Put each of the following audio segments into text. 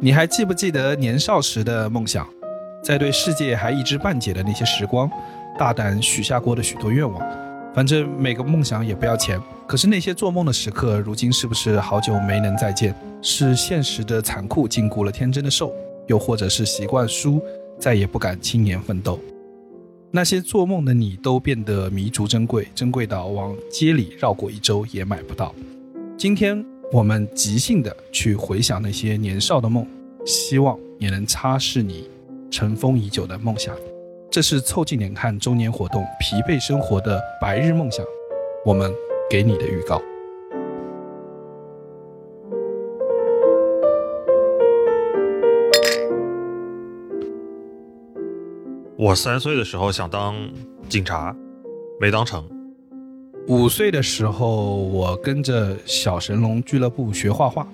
你还记不记得年少时的梦想？在对世界还一知半解的那些时光，大胆许下过的许多愿望。反正每个梦想也不要钱。可是那些做梦的时刻，如今是不是好久没能再见？是现实的残酷禁锢了天真的兽，又或者是习惯输，再也不敢青年奋斗？那些做梦的你，都变得弥足珍贵，珍贵到往街里绕过一周也买不到。今天我们即兴的去回想那些年少的梦，希望也能擦拭你尘封已久的梦想。这是凑近点看周年活动，疲惫生活的白日梦想。我们。给你的预告。我三岁的时候想当警察，没当成。五岁的时候，我跟着小神龙俱乐部学画画，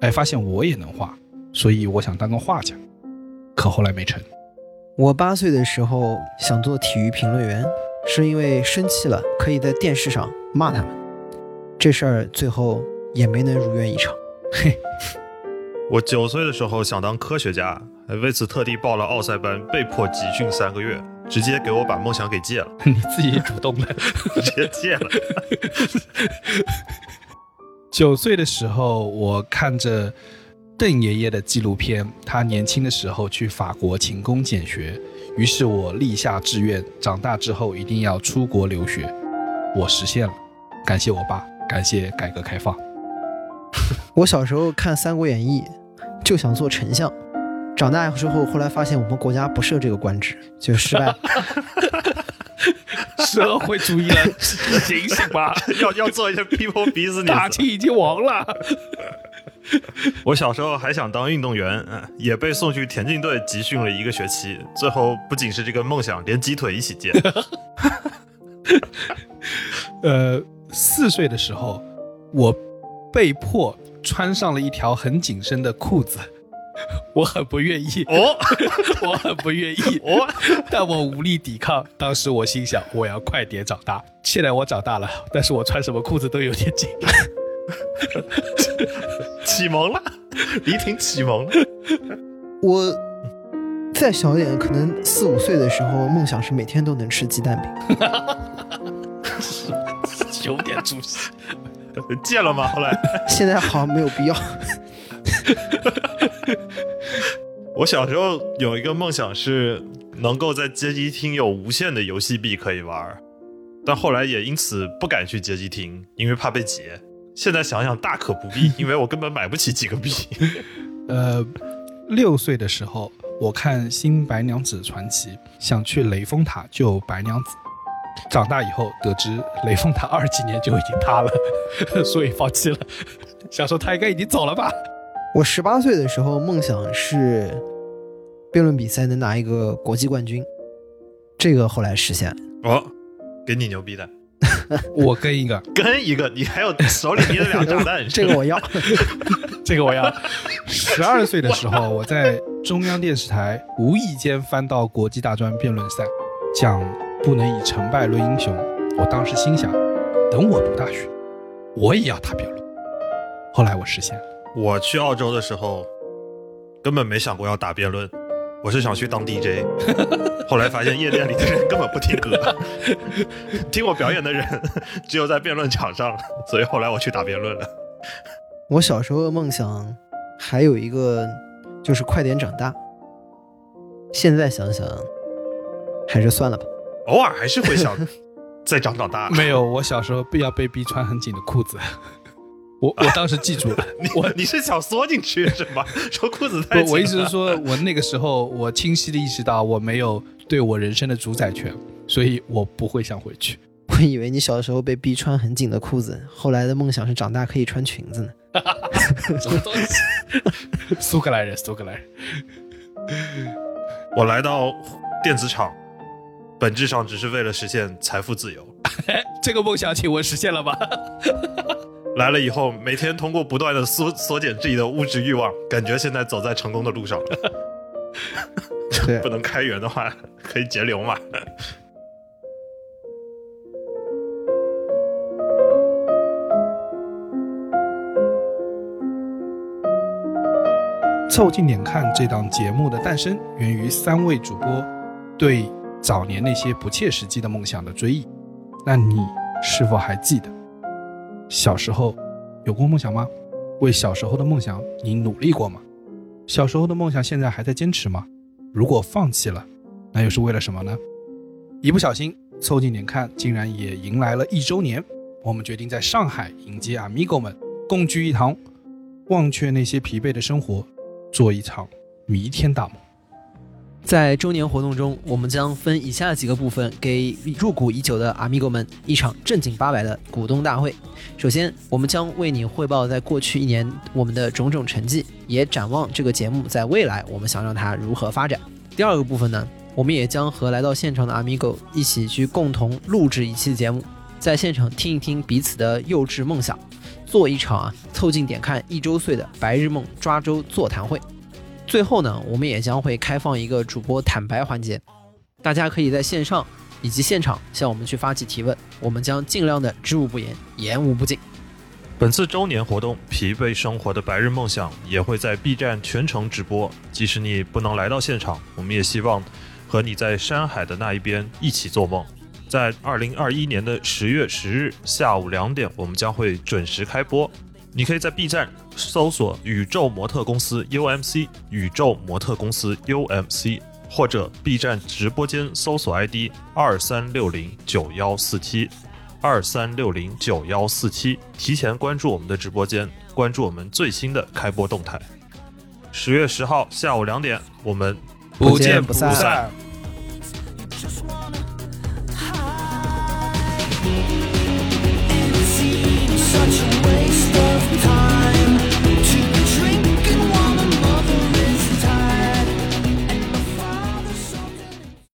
哎，发现我也能画，所以我想当个画家，可后来没成。我八岁的时候想做体育评论员。是因为生气了，可以在电视上骂他们。这事儿最后也没能如愿以偿。嘿，我九岁的时候想当科学家，为此特地报了奥赛班，被迫集训三个月，直接给我把梦想给戒了。你自己主动的，直接戒了。九岁的时候，我看着邓爷爷的纪录片，他年轻的时候去法国勤工俭学。于是我立下志愿，长大之后一定要出国留学。我实现了，感谢我爸，感谢改革开放。我小时候看《三国演义》，就想做丞相。长大之后，后来发现我们国家不设这个官职，就失败了。社会主义了，醒醒吧！要要做一些 people business。大清已经亡了。我小时候还想当运动员，也被送去田径队集训了一个学期，最后不仅是这个梦想，连鸡腿一起戒。呃，四岁的时候，我被迫穿上了一条很紧身的裤子，我很不愿意哦，我很不愿意哦，但我无力抵抗。当时我心想，我要快点长大。现在我长大了，但是我穿什么裤子都有点紧。启蒙了，李挺启蒙了。我再小一点，可能四五岁的时候，梦想是每天都能吃鸡蛋饼。有点出息。戒了吗？后来？现在好像没有必要。我小时候有一个梦想是能够在街机厅有无限的游戏币可以玩，但后来也因此不敢去街机厅，因为怕被劫。现在想想大可不必，因为我根本买不起几个币。呃，六岁的时候，我看《新白娘子传奇》，想去雷峰塔救白娘子。长大以后得知雷峰塔二几年就已经塌了，所以放弃了。想说他应该已经走了吧。我十八岁的时候，梦想是辩论比赛能拿一个国际冠军，这个后来实现了。哦，给你牛逼的。我跟一个，跟一个，你还有手里捏着两炸弹，这个我要，这个我要。十二岁的时候，我在中央电视台无意间翻到国际大专辩论赛，讲不能以成败论英雄。我当时心想，等我读大学，我也要打辩论。后来我实现了。我去澳洲的时候，根本没想过要打辩论。我是想去当 DJ，后来发现夜店里的人根本不听歌，听我表演的人 只有在辩论场上，所以后来我去打辩论了。我小时候的梦想还有一个就是快点长大，现在想想还是算了吧。偶尔还是会想再长长大。没有，我小时候不要被逼穿很紧的裤子。我我当时记住了，我你是想缩进去是吧？说裤子太紧。我意思是说，我那个时候我清晰的意识到我没有对我人生的主宰权，所以我不会想回去。我以为你小的时候被逼穿很紧的裤子，后来的梦想是长大可以穿裙子呢。什么东西？苏格兰人，苏格兰人。我来到电子厂，本质上只是为了实现财富自由。这个梦想，请问实现了吗？来了以后，每天通过不断的缩缩减自己的物质欲望，感觉现在走在成功的路上。对，不能开源的话，可以节流嘛。凑近点看这档节目的诞生，源于三位主播对早年那些不切实际的梦想的追忆。那你是否还记得小时候有过梦想吗？为小时候的梦想你努力过吗？小时候的梦想现在还在坚持吗？如果放弃了，那又是为了什么呢？一不小心凑近点看，竟然也迎来了一周年。我们决定在上海迎接 Amigo 们，共聚一堂，忘却那些疲惫的生活，做一场弥天大梦。在周年活动中，我们将分以下几个部分给入股已久的 Amigo 们一场正经八百的股东大会。首先，我们将为你汇报在过去一年我们的种种成绩，也展望这个节目在未来我们想让它如何发展。第二个部分呢，我们也将和来到现场的 Amigo 一起去共同录制一期节目。在现场听一听彼此的幼稚梦想，做一场啊凑近点看一周岁的白日梦抓周座谈会。最后呢，我们也将会开放一个主播坦白环节，大家可以在线上以及现场向我们去发起提问，我们将尽量的知无不言，言无不尽。本次周年活动《疲惫生活的白日梦想》也会在 B 站全程直播，即使你不能来到现场，我们也希望和你在山海的那一边一起做梦。在二零二一年的十月十日下午两点，我们将会准时开播。你可以在 B 站搜索“宇宙模特公司 UMC”、“宇宙模特公司 UMC”，或者 B 站直播间搜索 ID 二三六零九幺四七二三六零九幺四七，提前关注我们的直播间，关注我们最新的开播动态。十月十号下午两点，我们不见不散散。Just one